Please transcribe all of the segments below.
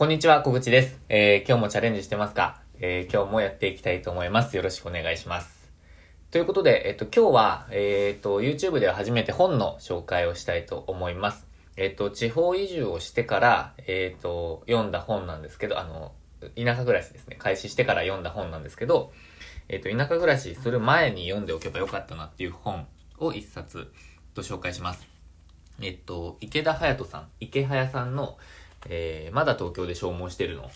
こんにちは、小口です。えー、今日もチャレンジしてますか？えー、今日もやっていきたいと思います。よろしくお願いします。ということで、えっと、今日は、えっと、YouTube では初めて本の紹介をしたいと思います。えっと、地方移住をしてから、えっと、読んだ本なんですけど、あの、田舎暮らしですね。開始してから読んだ本なんですけど、えっと、田舎暮らしする前に読んでおけばよかったなっていう本を一冊と紹介します。えっと、池田隼人さん、池早さんの、えーまだ東京で消耗してるの、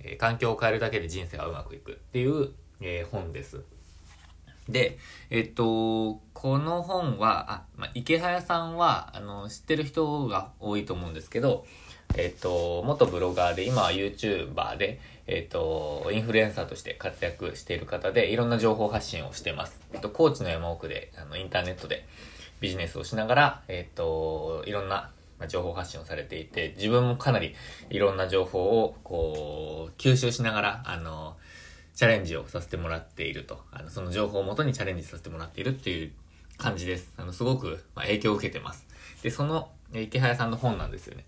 えー環境を変えるだけで人生はうまくいくっていう、えー本です。で、えっと、この本は、あ、まあ、池早さんは、あの、知ってる人が多いと思うんですけど、えっと、元ブロガーで、今は YouTuber で、えっと、インフルエンサーとして活躍している方で、いろんな情報発信をしてます。えっと、高知の山奥で、あの、インターネットでビジネスをしながら、えっと、いろんな、ま情報発信をされていて、自分もかなりいろんな情報を、こう、吸収しながら、あの、チャレンジをさせてもらっていると。あの、その情報をもとにチャレンジさせてもらっているっていう感じです。あの、すごく、ま、影響を受けてます。で、その、池早さんの本なんですよね。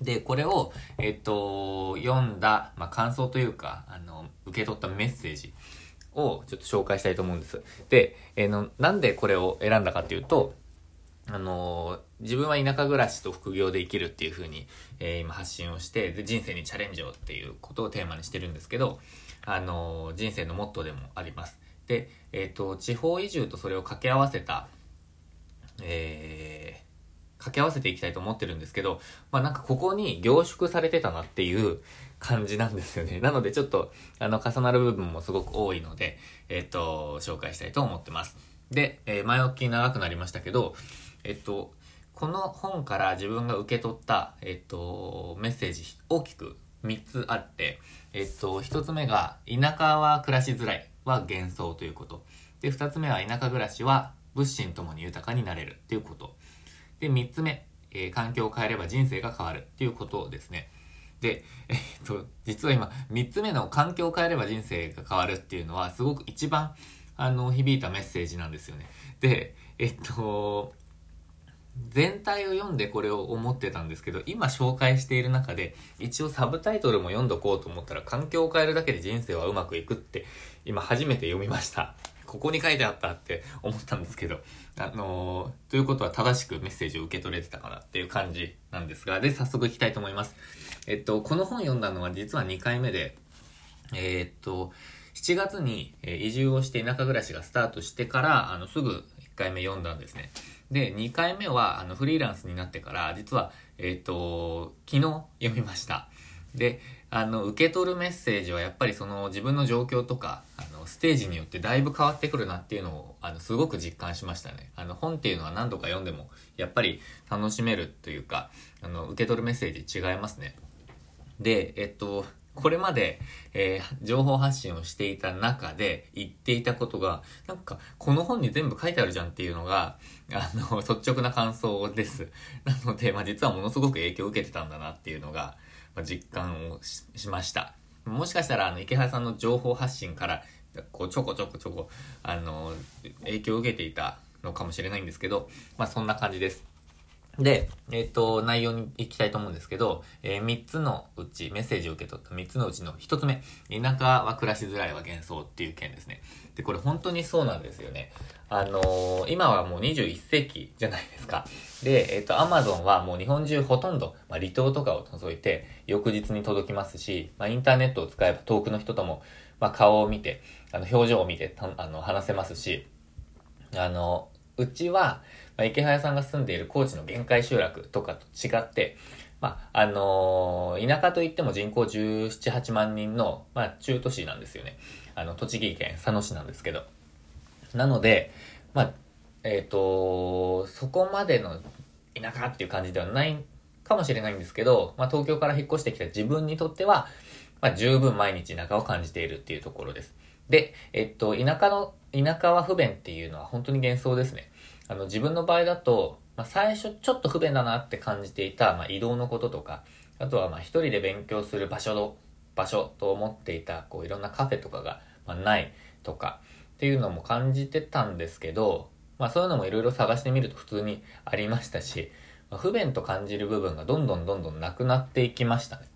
で、これを、えっと、読んだ、まあ、感想というか、あの、受け取ったメッセージをちょっと紹介したいと思うんです。で、えーの、なんでこれを選んだかっていうと、あの自分は田舎暮らしと副業で生きるっていう風に、えー今発信をして、で、人生にチャレンジをっていうことをテーマにしてるんですけど、あの人生のモットーでもあります。で、えっ、と、地方移住とそれを掛け合わせた、えー、掛け合わせていきたいと思ってるんですけど、まあなんかここに凝縮されてたなっていう感じなんですよね。なのでちょっと、あの、重なる部分もすごく多いので、えっ、と、紹介したいと思ってます。で、え前置き長くなりましたけど、えっと、この本から自分が受け取った、えっと、メッセージ大きく3つあって、えっと、1つ目が、田舎は暮らしづらいは幻想ということ。で、2つ目は、田舎暮らしは物心ともに豊かになれるっていうこと。で、3つ目、えー環境を変えれば人生が変わるっていうことですね。で、えっと、実は今、3つ目の環境を変えれば人生が変わるっていうのは、すごく一番、あの、響いたメッセージなんですよね。で、えっと、全体を読んでこれを思ってたんですけど、今紹介している中で、一応サブタイトルも読んどこうと思ったら、環境を変えるだけで人生はうまくいくって、今初めて読みました。ここに書いてあったって思ったんですけど、あのーということは正しくメッセージを受け取れてたかなっていう感じなんですが、で、早速いきたいと思います。えっと、この本読んだのは実は2回目で、えーっと、7月に移住をして田舎暮らしがスタートしてから、あの、すぐ1回目読んだんですね。で、2回目は、あの、フリーランスになってから、実は、えーっと、昨日読みました。で、あの、受け取るメッセージはやっぱりその自分の状況とか、あの、ステージによってだいぶ変わってくるなっていうのを、あの、すごく実感しましたね。あの、本っていうのは何度か読んでも、やっぱり楽しめるというか、あの、受け取るメッセージ違いますね。で、えっと、これまで、えー情報発信をしていた中で言っていたことが、なんか、この本に全部書いてあるじゃんっていうのが、あの、率直な感想です。なので、まあ、実はものすごく影響を受けてたんだなっていうのが、まあ、実感をししました。もしかしたら、あの、池原さんの情報発信から、こう、ちょこちょこちょこ、あの、影響を受けていたのかもしれないんですけど、まあ、そんな感じです。で、えっ、と、内容に行きたいと思うんですけど、え3つのうち、メッセージを受け取った3つのうちの1つ目、田舎は暮らしづらいは幻想っていう件ですね。で、これ本当にそうなんですよね。あのー今はもう21世紀じゃないですか。で、えっ、と、アマゾンはもう日本中ほとんど、まあ、離島とかを除いて、翌日に届きますし、まあ、インターネットを使えば遠くの人とも、まあ、顔を見て、あの、表情を見て、あの、話せますし、あの、うちは、まあ、池早さんが住んでいる高知の限界集落とかと違って、まあ、あのー田舎といっても人口17、8万人の、まあ、中都市なんですよね。あの、栃木県佐野市なんですけど。なので、まあ、えっ、と、そこまでの田舎っていう感じではないかもしれないんですけど、まあ、東京から引っ越してきた自分にとっては、まあ、十分毎日田舎を感じているっていうところです。で、えっと、田舎の、田舎は不便っていうのは本当に幻想ですね。あの、自分の場合だと、まあ、最初ちょっと不便だなって感じていた、まあ、移動のこととか、あとは、まあ、一人で勉強する場所の、場所と思っていた、こう、いろんなカフェとかが、まあ、ないとか、っていうのも感じてたんですけど、まあ、そういうのもいろいろ探してみると普通にありましたし、まあ不便と感じる部分がどんどんどんどんなくなっていきましたね。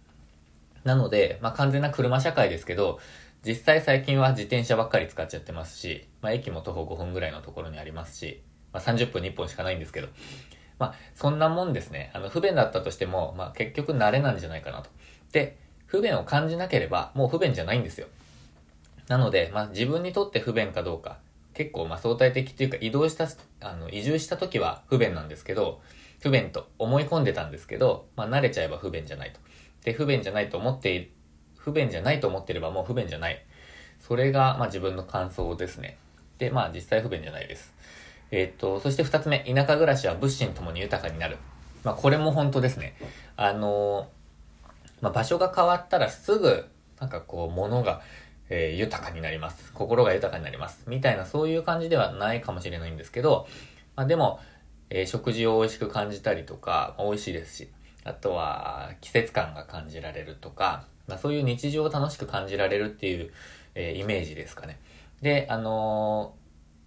なので、まあ完全な車社会ですけど、実際最近は自転車ばっかり使っちゃってますし、まあ駅も徒歩5分ぐらいのところにありますし、まあ30分に1本しかないんですけど、まあそんなもんですね。あの不便だったとしても、まあ結局慣れなんじゃないかなと。で、不便を感じなければもう不便じゃないんですよ。なので、まあ自分にとって不便かどうか、結構まあ相対的っていうか移動した、あの移住した時は不便なんですけど、不便と思い込んでたんですけど、まあ慣れちゃえば不便じゃないと。で、不便じゃないと思っている、不便じゃないと思ってればもう不便じゃない。それがまあ自分の感想ですね。で、まあ実際不便じゃないです。えー、っと、そして二つ目、田舎暮らしは物心ともに豊かになる。まあこれも本当ですね。あのまあ場所が変わったらすぐ、なんかこう物が、えー、豊かになります。心が豊かになります。みたいなそういう感じではないかもしれないんですけど、まあでも、え、食事を美味しく感じたりとか、美味しいですし、あとは季節感が感じられるとか、まあ、そういう日常を楽しく感じられるっていう、えー、イメージですかね。で、あの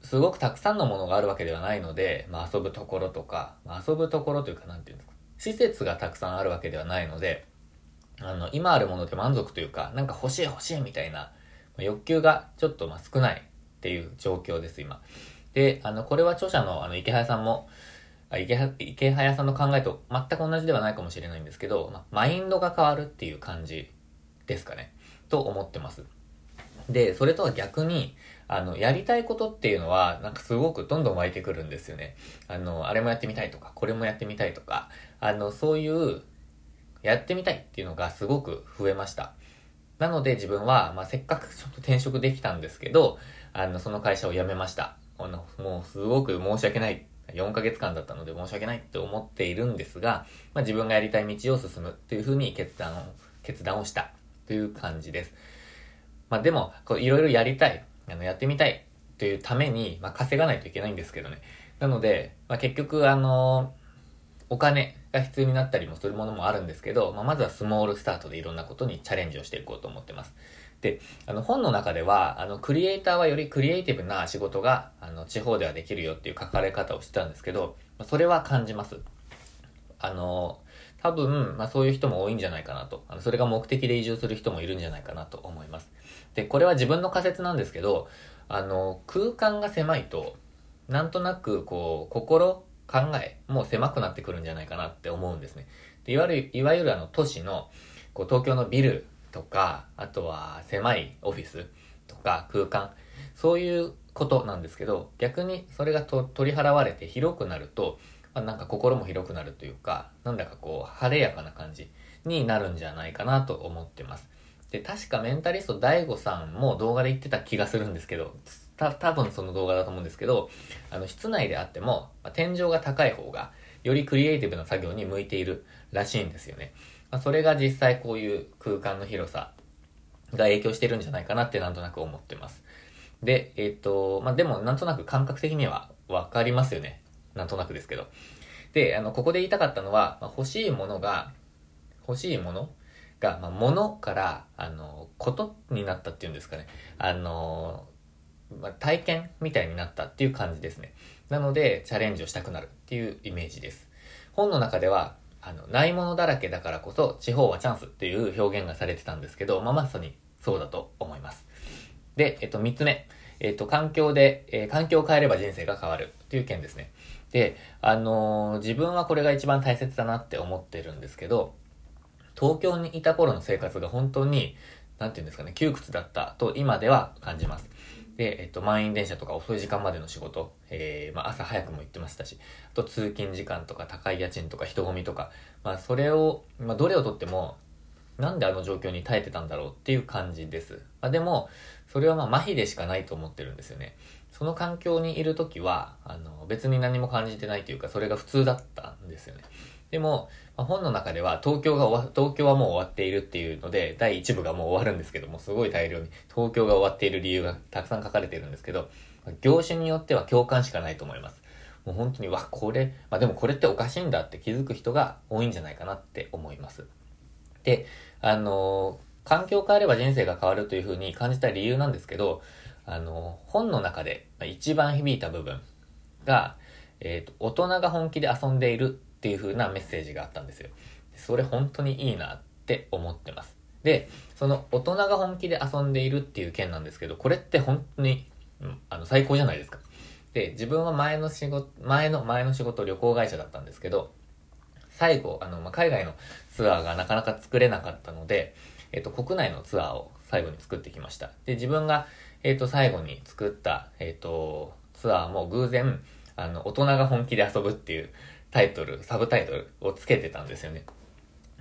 ー、すごくたくさんのものがあるわけではないので、まあ、遊ぶところとか、まあ、遊ぶところというか、なんていうんですか、施設がたくさんあるわけではないので、あの、今あるもので満足というか、なんか欲しい欲しいみたいな、欲求がちょっとま少ないっていう状況です、今。で、あの、これは著者のあの、池原さんも、池池早さんの考えと全く同じではないかもしれないんですけど、まマインドが変わるっていう感じですかね。と思ってます。で、それとは逆に、あの、やりたいことっていうのは、なんかすごくどんどん湧いてくるんですよね。あの、あれもやってみたいとか、これもやってみたいとか、あの、そういう、やってみたいっていうのがすごく増えました。なので自分は、まあ、せっかくちょっと転職できたんですけど、あの、その会社を辞めました。あの、もうすごく申し訳ない4ヶ月間だったので申し訳ないって思っているんですが、まあ、自分がやりたい道を進むというふうに決断を、決断をしたという感じです。まあ、でも、いろいろやりたい、あの、やってみたいというために、まあ、稼がないといけないんですけどね。なので、まあ、結局、あのお金が必要になったりもするものもあるんですけど、まあ、まずはスモールスタートでいろんなことにチャレンジをしていこうと思ってます。で、あの本の中では、あのクリエイターはよりクリエイティブな仕事があの地方ではできるよっていう書かれ方をしてたんですけど、それは感じます。あの、多分、まあそういう人も多いんじゃないかなと。あのそれが目的で移住する人もいるんじゃないかなと思います。で、これは自分の仮説なんですけど、あの、空間が狭いと、なんとなく、こう、心、考えもう狭くなってくるんじゃないかなって思うんですね。でいわゆる、いわゆるあの都市の、こう東京のビルとか、あとは狭いオフィスとか空間、そういうことなんですけど、逆にそれが取り払われて広くなると、あ、なんか心も広くなるというか、なんだかこう晴れやかな感じになるんじゃないかなと思ってます。で、確かメンタリスト DAIGO さんも動画で言ってた気がするんですけど、た、多分その動画だと思うんですけど、あの、室内であっても、まあ、天井が高い方が、よりクリエイティブな作業に向いているらしいんですよね。まあ、それが実際こういう空間の広さが影響してるんじゃないかなってなんとなく思ってます。で、えっ、ー、と、まあ、でもなんとなく感覚的にはわかりますよね。なんとなくですけど。で、あの、ここで言いたかったのは、まあ、欲しいものが、欲しいものが、まあ、物から、あの、ことになったっていうんですかね。あの、まあ、体験みたいになったっていう感じですね。なので、チャレンジをしたくなるっていうイメージです。本の中では、あの、ないものだらけだからこそ、地方はチャンスっていう表現がされてたんですけど、まあ、まさにそうだと思います。で、えっと、三つ目。えっと、環境で、えー、環境を変えれば人生が変わるっていう件ですね。で、あのー、自分はこれが一番大切だなって思ってるんですけど、東京にいた頃の生活が本当に、なんていうんですかね、窮屈だったと今では感じます。で、えっと、満員電車とか遅い時間までの仕事、えー、まあ、朝早くも行ってましたし、あと通勤時間とか高い家賃とか人混みとか、まあ、それを、まあ、どれをとっても、なんであの状況に耐えてたんだろうっていう感じです。まあ、でも、それはまあ、麻痺でしかないと思ってるんですよね。その環境にいるときは、あの、別に何も感じてないというか、それが普通だったんですよね。でも、まあ、本の中では東京が終わ、東京はもう終わっているっていうので、第1部がもう終わるんですけども、すごい大量に東京が終わっている理由がたくさん書かれているんですけど、業種によっては共感しかないと思います。もう本当に、わ、これ、まあでもこれっておかしいんだって気づく人が多いんじゃないかなって思います。で、あの、環境変えれば人生が変わるというふうに感じた理由なんですけど、あの、本の中で一番響いた部分が、えっ、ー、と、大人が本気で遊んでいるっていう風なメッセージがあったんですよ。それ本当にいいなって思ってます。で、その大人が本気で遊んでいるっていう件なんですけど、これって本当に、うん、あの、最高じゃないですか。で、自分は前の仕事、前の、前の仕事旅行会社だったんですけど、最後、あの、まあ、海外のツアーがなかなか作れなかったので、えっと、国内のツアーを最後に作ってきました。で、自分が、えっと、最後に作った、えっと、ツアーも偶然、あの、大人が本気で遊ぶっていうタイトル、サブタイトルをつけてたんですよね。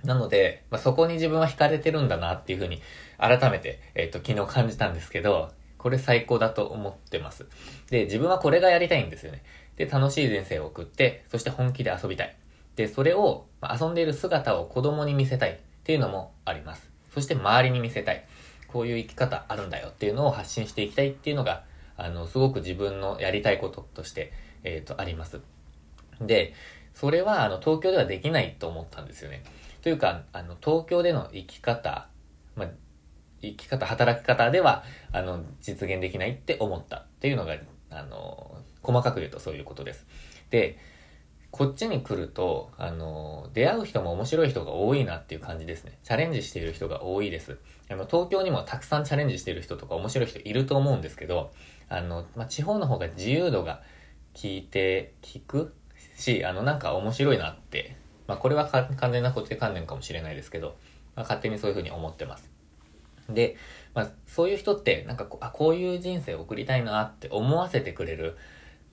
なので、まあ、そこに自分は惹かれてるんだなっていうふうに、改めて、えっ、と、昨日感じたんですけど、これ最高だと思ってます。で、自分はこれがやりたいんですよね。で、楽しい人生を送って、そして本気で遊びたい。で、それを、まあ、遊んでいる姿を子供に見せたいっていうのもあります。そして周りに見せたい。こういう生き方あるんだよっていうのを発信していきたいっていうのが、あの、すごく自分のやりたいこととして、えっ、ー、と、あります。で、それは、あの、東京ではできないと思ったんですよね。というか、あの、東京での生き方、ま、生き方、働き方では、あの、実現できないって思ったっていうのが、あの、細かく言うとそういうことです。で、こっちに来ると、あの、出会う人も面白い人が多いなっていう感じですね。チャレンジしている人が多いです。あの、東京にもたくさんチャレンジしている人とか面白い人いると思うんですけど、あの、まあ、地方の方が自由度が効いて、効くし、あの、なんか面白いなってまあ、これは完全な固定観念かもしれないですけど、まあ、勝手にそういうふうに思ってます。で、まあ、そういう人って、なんかこあ、こういう人生を送りたいなって思わせてくれる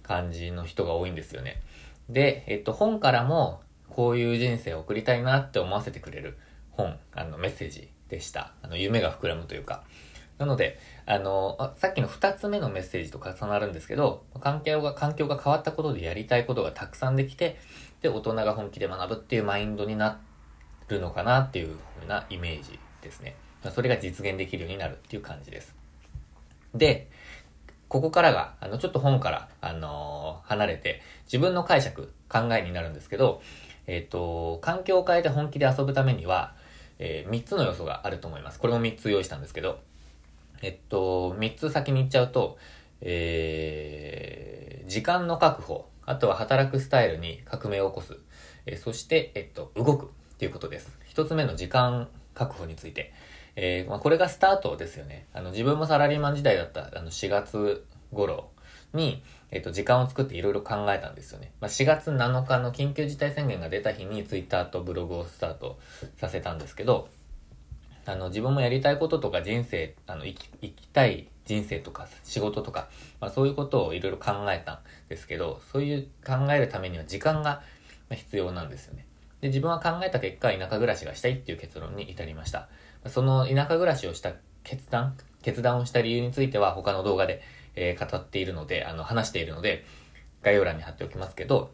感じの人が多いんですよね。で、えっと、本からも、こういう人生を送りたいなって思わせてくれる本、あの、メッセージでした。あの、夢が膨らむというか。なので、あの、さっきの二つ目のメッセージと重なるんですけど、環境が、環境が変わったことでやりたいことがたくさんできて、で、大人が本気で学ぶっていうマインドになるのかなっていうふうなイメージですね。それが実現できるようになるっていう感じです。で、ここからが、あの、ちょっと本から、あのー、離れて、自分の解釈、考えになるんですけど、えっ、ー、と、環境を変えて本気で遊ぶためには、えー、3つの要素があると思います。これも3つ用意したんですけど、えっと、3つ先に言っちゃうと、えー、時間の確保、あとは働くスタイルに革命を起こす、えー、そして、えっと、動くっていうことです。1つ目の時間確保について。えー、まあ、これがスタートですよね。あの、自分もサラリーマン時代だった、あの、4月頃に、えっと、時間を作っていろいろ考えたんですよね。まあ、4月7日の緊急事態宣言が出た日にツイッターとブログをスタートさせたんですけど、あの、自分もやりたいこととか人生、あの、生き、生きたい人生とか仕事とか、まあそういうことをいろいろ考えたんですけど、そういう考えるためには時間が必要なんですよね。で、自分は考えた結果、田舎暮らしがしたいっていう結論に至りました。その田舎暮らしをした決断、決断をした理由については他の動画で、えー、語っているので、あの、話しているので、概要欄に貼っておきますけど、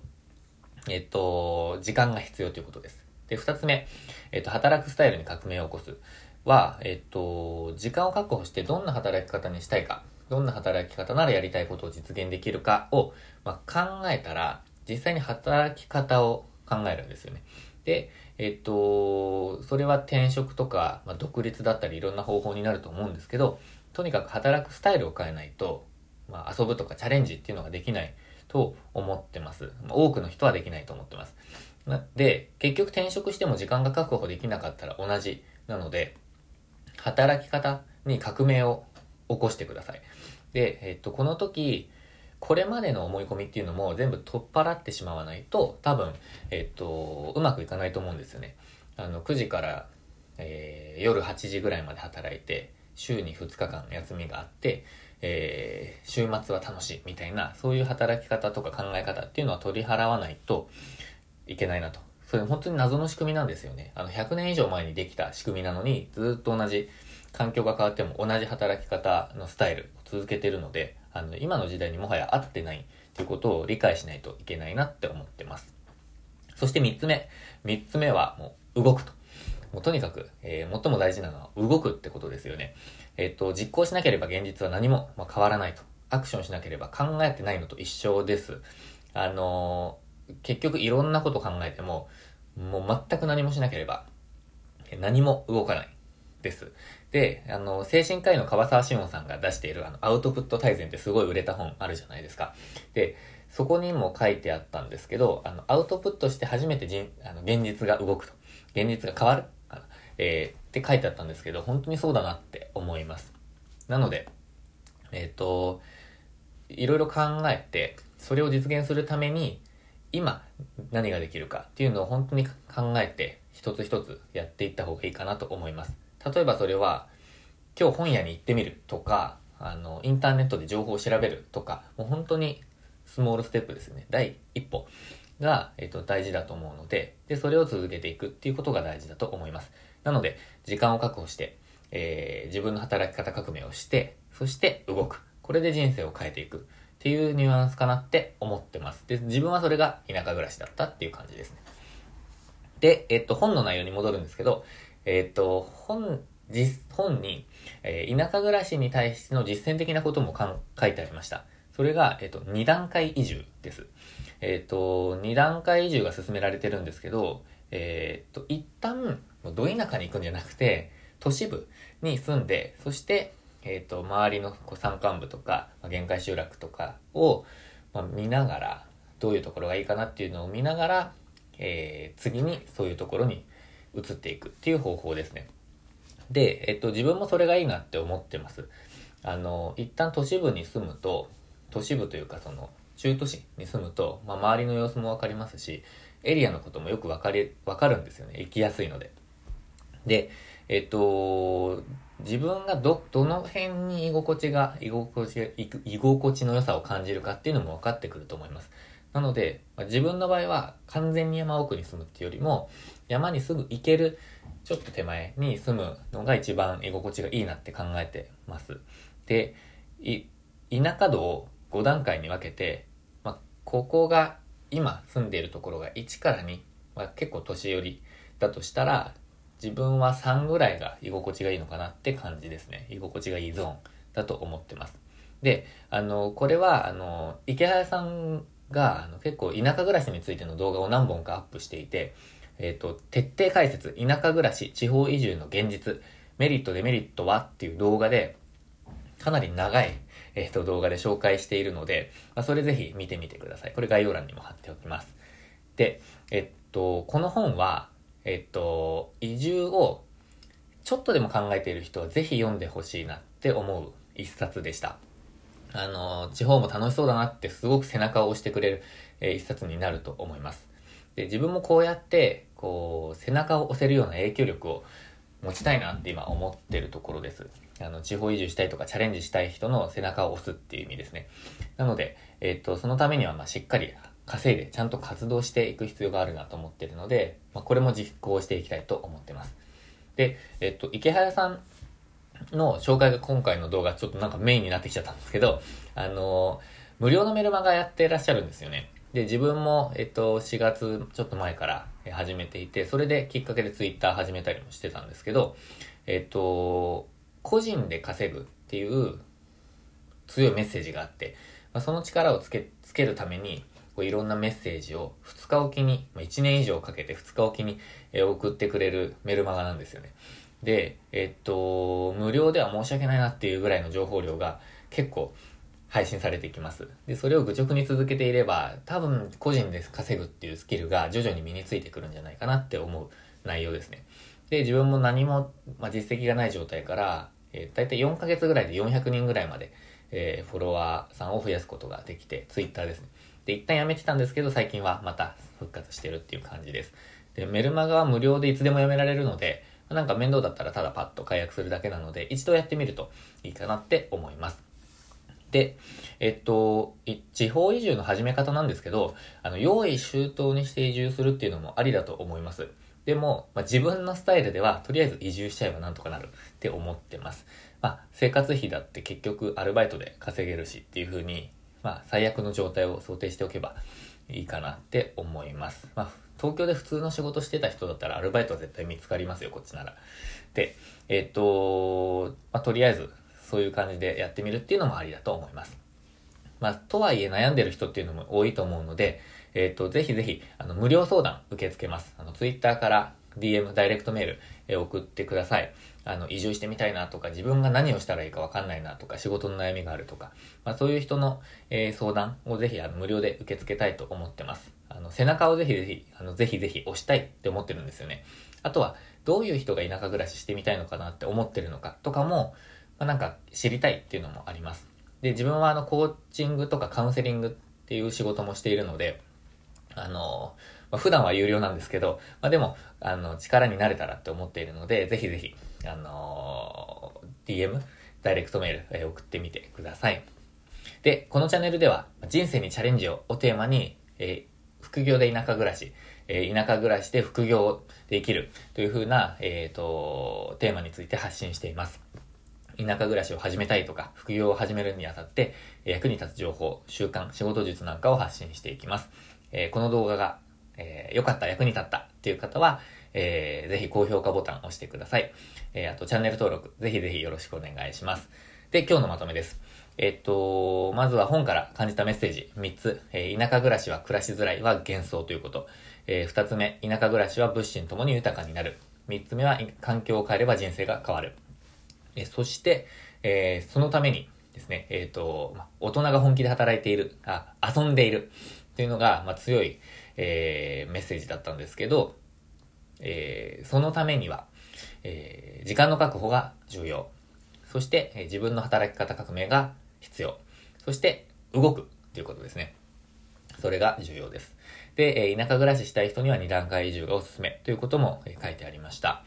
えっと、時間が必要ということです。で、二つ目、えっと、働くスタイルに革命を起こすは、えっと、時間を確保してどんな働き方にしたいか、どんな働き方ならやりたいことを実現できるかを、まあ、考えたら、実際に働き方を考えるんですよね。で、えっと、それは転職とか、まあ、独立だったりいろんな方法になると思うんですけど、とにかく働くスタイルを変えないと、まあ、遊ぶとかチャレンジっていうのができないと思ってます。多くの人はできないと思ってます。で、結局転職しても時間が確保できなかったら同じなので、働き方に革命を起こしてください。で、えっと、この時、これまでの思い込みっていうのも全部取っ払ってしまわないと、多分、えっと、うまくいかないと思うんですよね。あの、9時から、えー、夜8時ぐらいまで働いて、週に2日間休みがあって、えー、週末は楽しいみたいな、そういう働き方とか考え方っていうのは取り払わないといけないなと。それ本当に謎の仕組みなんですよね。あの、100年以上前にできた仕組みなのに、ずっと同じ、環境が変わっても同じ働き方のスタイルを続けてるので、あの、今の時代にもはや合ってないということを理解しないといけないなって思ってます。そして3つ目。3つ目はもう動くと。もうとにかく、えー、最も大事なのは動くってことですよね。えっ、ー、と、実行しなければ現実は何も、まあ、変わらないと。アクションしなければ考えてないのと一緒です。あのー、結局いろんなこと考えても、もう全く何もしなければ、何も動かないです。で、あの、精神科医の川沢志音さんが出しているあの、アウトプット大全ってすごい売れた本あるじゃないですか。で、そこにも書いてあったんですけど、あの、アウトプットして初めて人、あの、現実が動くと。現実が変わる。えー、って書いてあったんですけど、本当にそうだなって思います。なので、えっ、ー、と、いろいろ考えて、それを実現するために、今何ができるかっていうのを本当に考えて、一つ一つやっていった方がいいかなと思います。例えばそれは、今日本屋に行ってみるとか、あの、インターネットで情報を調べるとか、もう本当にスモールステップですね。第一歩が、えっ、と、大事だと思うので、で、それを続けていくっていうことが大事だと思います。なので、時間を確保して、えー、自分の働き方革命をして、そして動く。これで人生を変えていくっていうニュアンスかなって思ってます。で、自分はそれが田舎暮らしだったっていう感じですね。で、えっと、本の内容に戻るんですけど、えっと、本、実、本に、えー、田舎暮らしに対しての実践的なことも書いてありました。それが、えっと、二段階移住です。えっと、二段階移住が進められてるんですけど、えっと、一旦、ど田舎に行くんじゃなくて、都市部に住んで、そして、えっ、と、周りの山間部とか、まあ、限界集落とかを、まあ、見ながら、どういうところがいいかなっていうのを見ながら、えー、次にそういうところに移っていくっていう方法ですね。で、えっ、と、自分もそれがいいなって思ってます。あの、一旦都市部に住むと、都市部というかその、中都市に住むと、まあ、周りの様子もわかりますし、エリアのこともよくわかり、わかるんですよね。行きやすいので。で、えっと、自分がど、どの辺に居心地が、居心地が、居心地の良さを感じるかっていうのも分かってくると思います。なので、まあ、自分の場合は完全に山奥に住むっていうよりも、山にすぐ行ける、ちょっと手前に住むのが一番居心地がいいなって考えてます。で、田舎道を5段階に分けて、まあ、ここが今住んでいるところが1から2、まあ、結構年寄りだとしたら、自分は3ぐらいが居心地がいいのかなって感じですね。居心地がいいゾーンだと思ってます。で、あの、これは、あの、池早さんが、あの、結構田舎暮らしについての動画を何本かアップしていて、えっ、ー、と、徹底解説、田舎暮らし、地方移住の現実、メリット、デメリットはっていう動画で、かなり長い、えっ、ー、と、動画で紹介しているので、まあ、それぜひ見てみてください。これ概要欄にも貼っておきます。で、えっと、この本は、えっと、移住をちょっとでも考えている人はぜひ読んでほしいなって思う一冊でした。あの、地方も楽しそうだなってすごく背中を押してくれる、えー、一冊になると思います。で、自分もこうやって、こう、背中を押せるような影響力を持ちたいなって今思ってるところです。あの、地方移住したいとかチャレンジしたい人の背中を押すっていう意味ですね。なので、えっ、と、そのためには、ま、しっかり稼いでちゃんと活動していく必要があるなと思ってるので、まあ、これも実行していきたいと思ってます。で、えっと、池早さんの紹介が今回の動画ちょっとなんかメインになってきちゃったんですけど、あの無料のメルマガやってらっしゃるんですよね。で、自分も、えっと、4月ちょっと前から始めていて、それできっかけでツイッター始めたりもしてたんですけど、えっと、個人で稼ぐっていう強いメッセージがあって、まあ、その力をつけ、つけるために、こういろんなメッセージを2日おきに、まあ、1年以上かけて2日おきに、え送ってくれるメルマガなんですよね。で、えっと、無料では申し訳ないなっていうぐらいの情報量が結構配信されていきます。で、それを愚直に続けていれば、多分個人で稼ぐっていうスキルが徐々に身についてくるんじゃないかなって思う内容ですね。で、自分も何も、まあ、実績がない状態から、えー、大体4ヶ月ぐらいで400人ぐらいまで、えー、フォロワーさんを増やすことができて、ツイッターですね。で、一旦やめてたんですけど、最近はまた復活してるっていう感じです。で、メルマガは無料でいつでも読められるので、なんか面倒だったらただパッと解約するだけなので、一度やってみるといいかなって思います。で、えっと、地方移住の始め方なんですけど、あの、用意周到にして移住するっていうのもありだと思います。でも、まあ、自分のスタイルでは、とりあえず移住しちゃえばなんとかなるって思ってます。まあ、生活費だって結局アルバイトで稼げるしっていう風にまあ、最悪の状態を想定しておけばいいかなって思います。まあ、東京で普通の仕事してた人だったらアルバイトは絶対見つかりますよ、こっちなら。で、えっ、と、まあ、とりあえず、そういう感じでやってみるっていうのもありだと思います。まあ、とはいえ悩んでる人っていうのも多いと思うので、えっ、と、ぜひぜひ、あの、無料相談受け付けます。あの、ツイッターから DM、ダイレクトメール、え送ってください。あの、移住してみたいなとか、自分が何をしたらいいかわかんないなとか、仕事の悩みがあるとか、まあそういう人の、えー、相談をぜひあの無料で受け付けたいと思ってます。あの、背中をぜひぜひ、あの、ぜひぜひ押したいって思ってるんですよね。あとは、どういう人が田舎暮らししてみたいのかなって思ってるのかとかも、まあ、なんか知りたいっていうのもあります。で、自分はあの、コーチングとかカウンセリングっていう仕事もしているので、あの、まあ、普段は有料なんですけど、まあ、でも、あの、力になれたらって思っているので、ぜひぜひ、あの DM、ダイレクトメール、えー、送ってみてください。で、このチャンネルでは、人生にチャレンジををテーマに、えー、副業で田舎暮らし、えー、田舎暮らしで副業できるというふうな、えっ、ー、と、テーマについて発信しています。田舎暮らしを始めたいとか、副業を始めるにあたって、役に立つ情報、習慣、仕事術なんかを発信していきます。えー、この動画が、えー、よかった、役に立ったっていう方は、えー、ぜひ高評価ボタンを押してください。えー、あとチャンネル登録、ぜひぜひよろしくお願いします。で、今日のまとめです。えっと、まずは本から感じたメッセージ3つ。えー、田舎暮らしは暮らしづらいは幻想ということ。えー、2つ目、田舎暮らしは物心ともに豊かになる。3つ目は、環境を変えれば人生が変わる。えー、そして、えー、そのためにですね、えっ、と、ま、大人が本気で働いている、あ、遊んでいるというのが、まあ、強い、え、メッセージだったんですけど、え、そのためには、え、時間の確保が重要。そして、え、自分の働き方革命が必要。そして、動くということですね。それが重要です。で、田舎暮らししたい人には2段階移住がおすすめということも、書いてありました。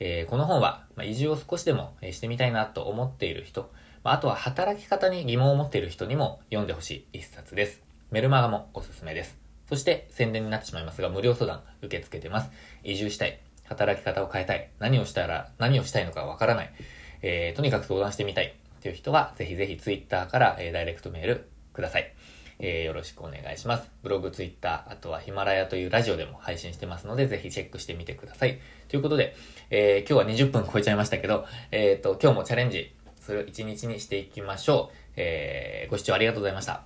え、この本は、ま、移住を少しでも、してみたいなと思っている人、まあ、あとは働き方に疑問を持っている人にも読んでほしい一冊です。メルマガもおすすめです。そして宣伝になってしまいますが、無料相談受け付けてます。移住したい。働き方を変えたい。何をしたら、何をしたいのかわからない。えー、とにかく相談してみたい。ていう人は、ぜひぜひ Twitter から、えー、ダイレクトメールください。えー、よろしくお願いします。ブログ、ツイッター、あとはヒマラヤというラジオでも配信してますので、ぜひチェックしてみてください。ということで、えー、今日は20分超えちゃいましたけど、えっ、ー、と、今日もチャレンジする一日にしていきましょう。え、ご視聴ありがとうございました。